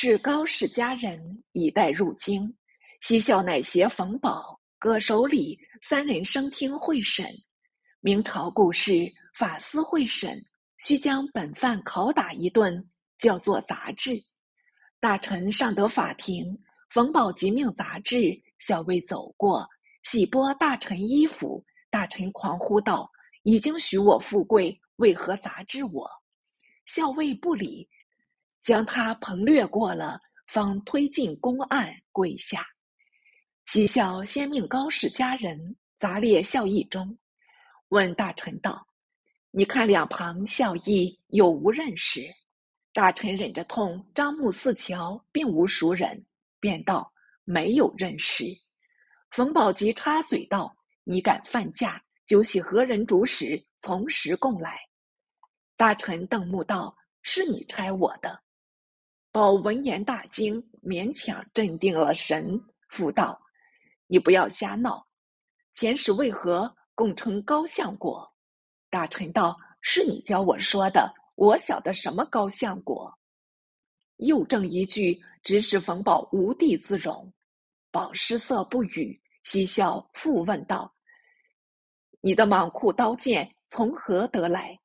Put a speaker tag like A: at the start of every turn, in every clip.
A: 是高氏家人以待入京，西校乃携冯保、葛守礼三人升听会审。明朝故事法司会审，须将本犯拷打一顿，叫做杂志。大臣上得法庭，冯宝即命杂志校尉走过，洗剥大臣衣服。大臣狂呼道：“已经许我富贵，为何杂志我？”校尉不理。将他棚掠过了，方推进公案，跪下。西笑先命高氏家人杂列孝义中，问大臣道：“你看两旁孝义有无认识？”大臣忍着痛，张目四瞧，并无熟人，便道：“没有认识。”冯宝吉插嘴道：“你敢犯驾，就系何人主使，从实供来。”大臣瞪目道：“是你差我的。”宝闻言大惊，勉强镇定了神，复道：“你不要瞎闹，前世为何共称高相国？”大臣道：“是你教我说的，我晓得什么高相国。”又正一句，直使冯宝无地自容。宝失色不语，嬉笑复问道：“你的蟒裤刀剑从何得来？”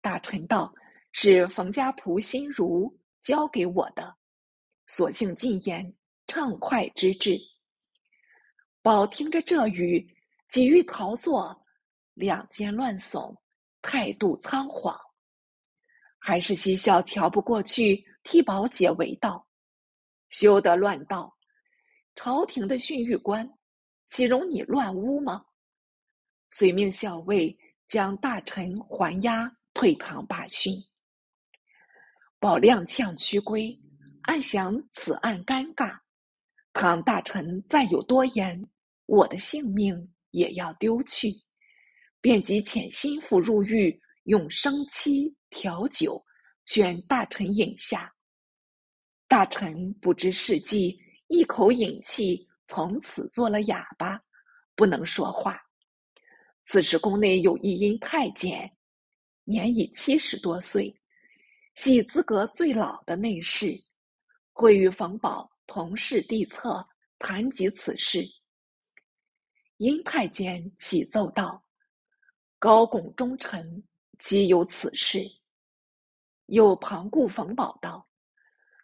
A: 大臣道：“是冯家仆心如。”交给我的，索性进言，畅快之至。宝听着这语，几欲逃坐，两肩乱耸，态度仓皇。还是嬉笑瞧不过去，替宝解围道：“休得乱道！朝廷的训谕官，岂容你乱污吗？”遂命校尉将大臣还押，退堂罢训。宝亮跄屈归，暗想此案尴尬。倘大臣再有多言，我的性命也要丢去。便即遣心腹入狱，用生漆调酒，劝大臣饮下。大臣不知事迹，一口饮气，从此做了哑巴，不能说话。此时宫内有一阴太监，年已七十多岁。系资格最老的内侍，会与冯保同侍帝侧，谈及此事。殷太监启奏道：“高拱忠臣，岂有此事？”又旁顾冯保道：“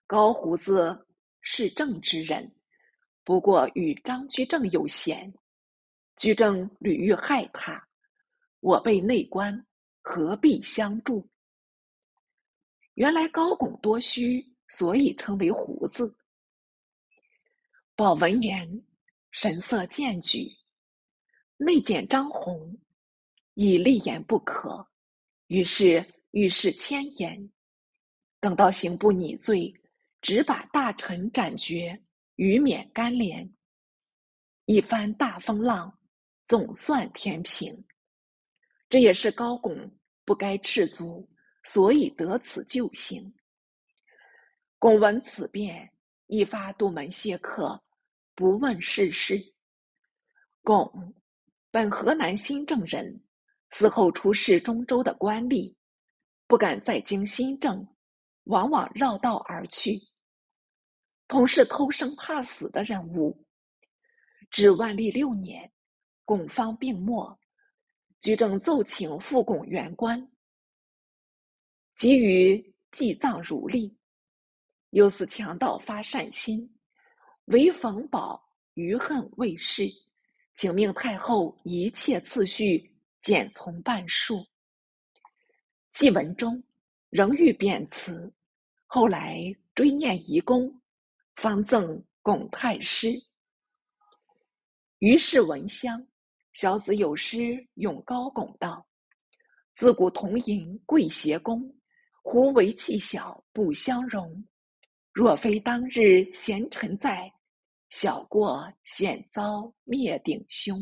A: 高胡子是正之人，不过与张居正有嫌。居正屡欲害他，我辈内官何必相助？”原来高拱多虚，所以称为胡子。宝闻言，神色渐举，内见张宏已立言不可，于是遇事迁言。等到刑部拟罪，只把大臣斩决，余免干连。一番大风浪，总算填平。这也是高拱不该赤足。所以得此救星。公闻此变，一发杜门谢客，不问世事。巩本河南新郑人，此后出仕中州的官吏，不敢再经新郑，往往绕道而去。同是偷生怕死的人物。至万历六年，巩方病没，居正奏请复巩原官。给予祭葬如例，又似强盗发善心，唯冯保余恨未逝，请命太后一切次序减从半数。祭文中仍欲贬辞，后来追念遗功，方赠巩太师。于是闻香，小子有诗咏高拱道：“自古同饮贵协宫。”胡为气小不相容，若非当日贤臣在，小过险遭灭顶凶。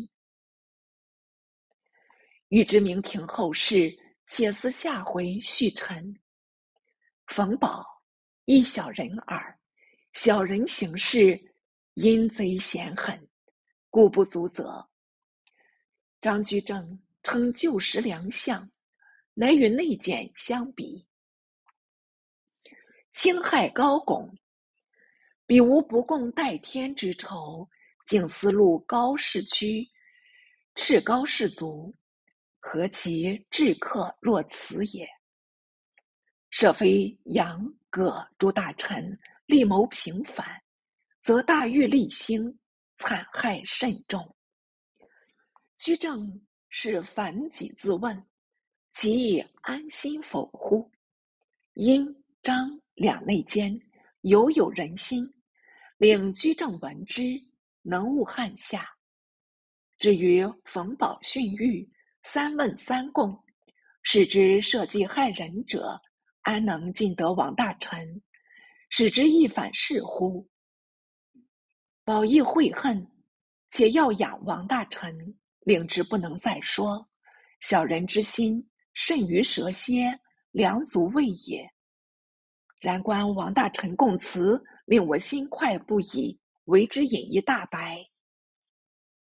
A: 欲知明廷后事，且思下回续陈。冯保一小人耳，小人行事阴贼险狠，故不足责。张居正称旧时良相，乃与内检相比。侵害高拱，彼无不共戴天之仇，竟思路高士躯，赤高士卒，何其至客若此也？设非杨葛诸大臣力谋平反，则大狱立兴，惨害甚重。居正是反己自问，其以安心否乎？因张两内间犹有人心。令居正闻之，能悟汉下。至于冯保训谕三问三供，使之设计害人者，安能尽得王大臣？使之一反是乎？保义悔恨，且要养王大臣，令之不能再说。小人之心甚于蛇蝎，良足畏也。然观王大臣供词。令我心快不已，为之隐一大白。